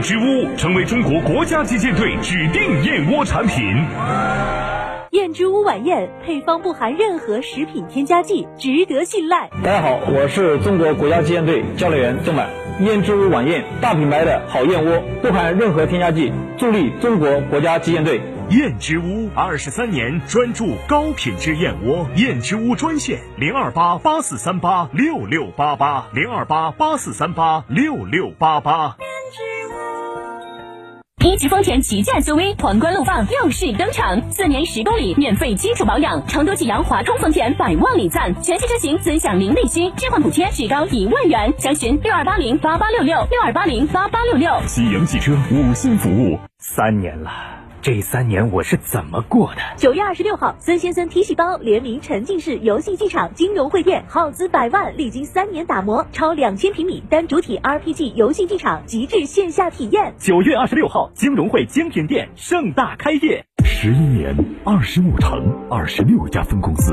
燕之屋成为中国国家击剑队指定燕窝产品。燕之屋晚宴配方不含任何食品添加剂，值得信赖。大家好，我是中国国家击剑队教练员郑满。燕之屋晚宴，大品牌的好燕窝，不含任何添加剂，助力中国国家击剑队。燕之屋二十三年专注高品质燕窝，燕之屋专线零二八八四三八六六八八零二八八四三八六六八八。一级丰田旗舰 SUV 皇冠陆放又是登场，四年十公里免费基础保养，成都济阳华通丰田百万礼赞，全系车型尊享零利息，置换补贴最高一万元，详询六二八零八八六六六二八零八八六六。喜阳汽车五星服务，三年了。这三年我是怎么过的？九月二十六号，孙先生 T 细胞联名沉浸式游戏剧场金融汇店，耗资百万，历经三年打磨，超两千平米单主体 RPG 游戏剧场，极致线下体验。九月二十六号，金融汇精品店盛大开业。十一年，二十五城，二十六家分公司。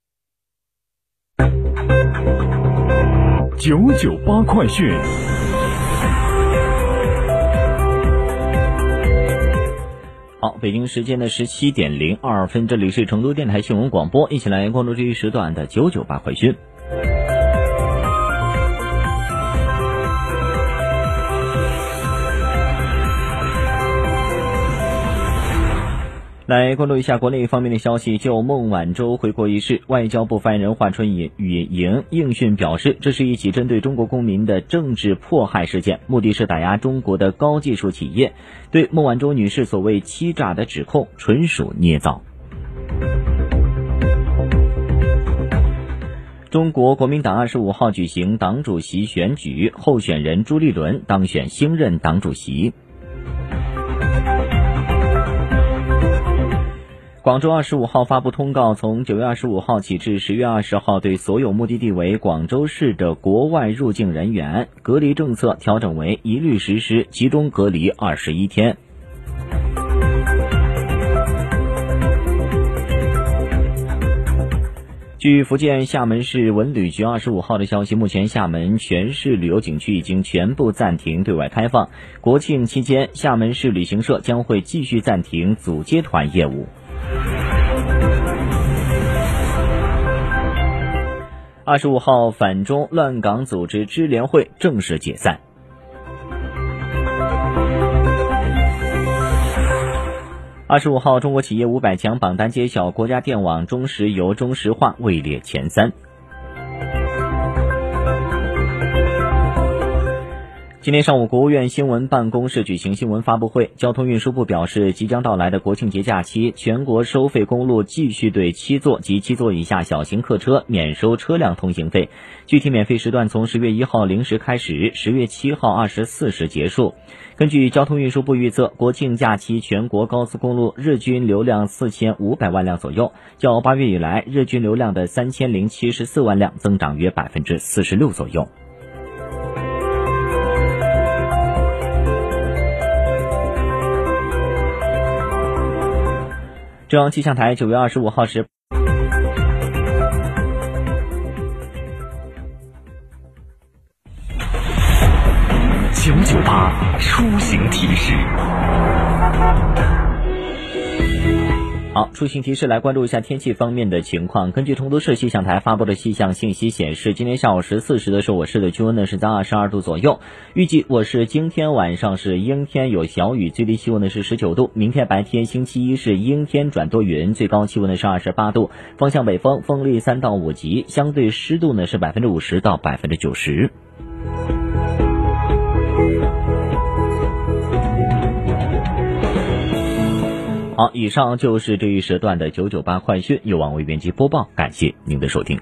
九九八快讯。好，北京时间的十七点零二分，这里是成都电台新闻广播，一起来关注这一时段的九九八快讯。来关注一下国内方面的消息。就孟晚舟回国一事，外交部发言人华春莹与莹应讯表示，这是一起针对中国公民的政治迫害事件，目的是打压中国的高技术企业。对孟晚舟女士所谓欺诈的指控，纯属捏造。中国国民党二十五号举行党主席选举，候选人朱立伦当选新任党主席。广州二十五号发布通告，从九月二十五号起至十月二十号，对所有目的地为广州市的国外入境人员，隔离政策调整为一律实施集中隔离二十一天。据福建厦门市文旅局二十五号的消息，目前厦门全市旅游景区已经全部暂停对外开放。国庆期间，厦门市旅行社将会继续暂停组接团业务。二十五号，反中乱港组织支联会正式解散。二十五号，中国企业五百强榜单揭晓，国家电网、中石油、中石化位列前三。今天上午，国务院新闻办公室举行新闻发布会。交通运输部表示，即将到来的国庆节假期，全国收费公路继续对七座及七座以下小型客车免收车辆通行费。具体免费时段从十月一号零时开始，十月七号二十四时结束。根据交通运输部预测，国庆假期全国高速公路日均流量四千五百万辆左右，较八月以来日均流量的三千零七十四万辆增长约百分之四十六左右。中央气象台九月二十五号时，九九八出行提示。好，出行提示来关注一下天气方面的情况。根据成都市气象台发布的气象信息显示，今天下午十四时的时候，我市的气温呢是在二十二度左右。预计我市今天晚上是阴天有小雨，最低气温呢是十九度。明天白天星期一是阴天转多云，最高气温呢是二十八度，风向北风，风力三到五级，相对湿度呢是百分之五十到百分之九十。好，以上就是这一时段的九九八快讯，由王维编辑播报，感谢您的收听。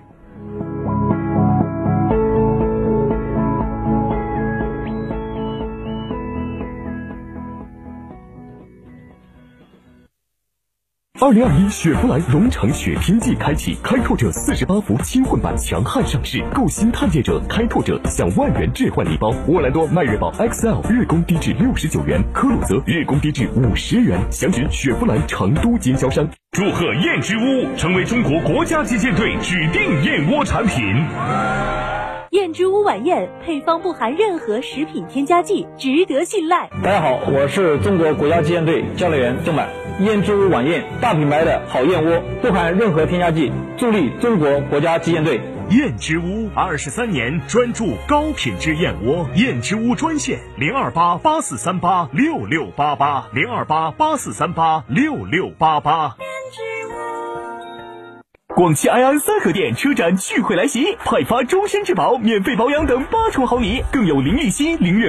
二零二一雪佛兰荣城雪拼季开启，开拓者四十八伏轻混版强悍上市，购新探界者、开拓者享万元置换礼包。沃兰多迈锐宝 XL 日供低至六十九元，科鲁泽日供低至五十元。详询雪佛兰成都经销商。祝贺燕之屋成为中国国家击剑队指定燕窝产品。燕之屋晚宴配方不含任何食品添加剂，值得信赖。大家好，我是中国国家击剑队教练员郑满。燕之屋晚宴，大品牌的好燕窝，不含任何添加剂，助力中国国家击剑队。燕之屋二十三年专注高品质燕窝，燕之屋专线零二八八四三八六六八八零二八八四三八六六八八。广汽埃安三河店车展聚会来袭，派发终身质保、免费保养等八重好礼，更有零利息、零月。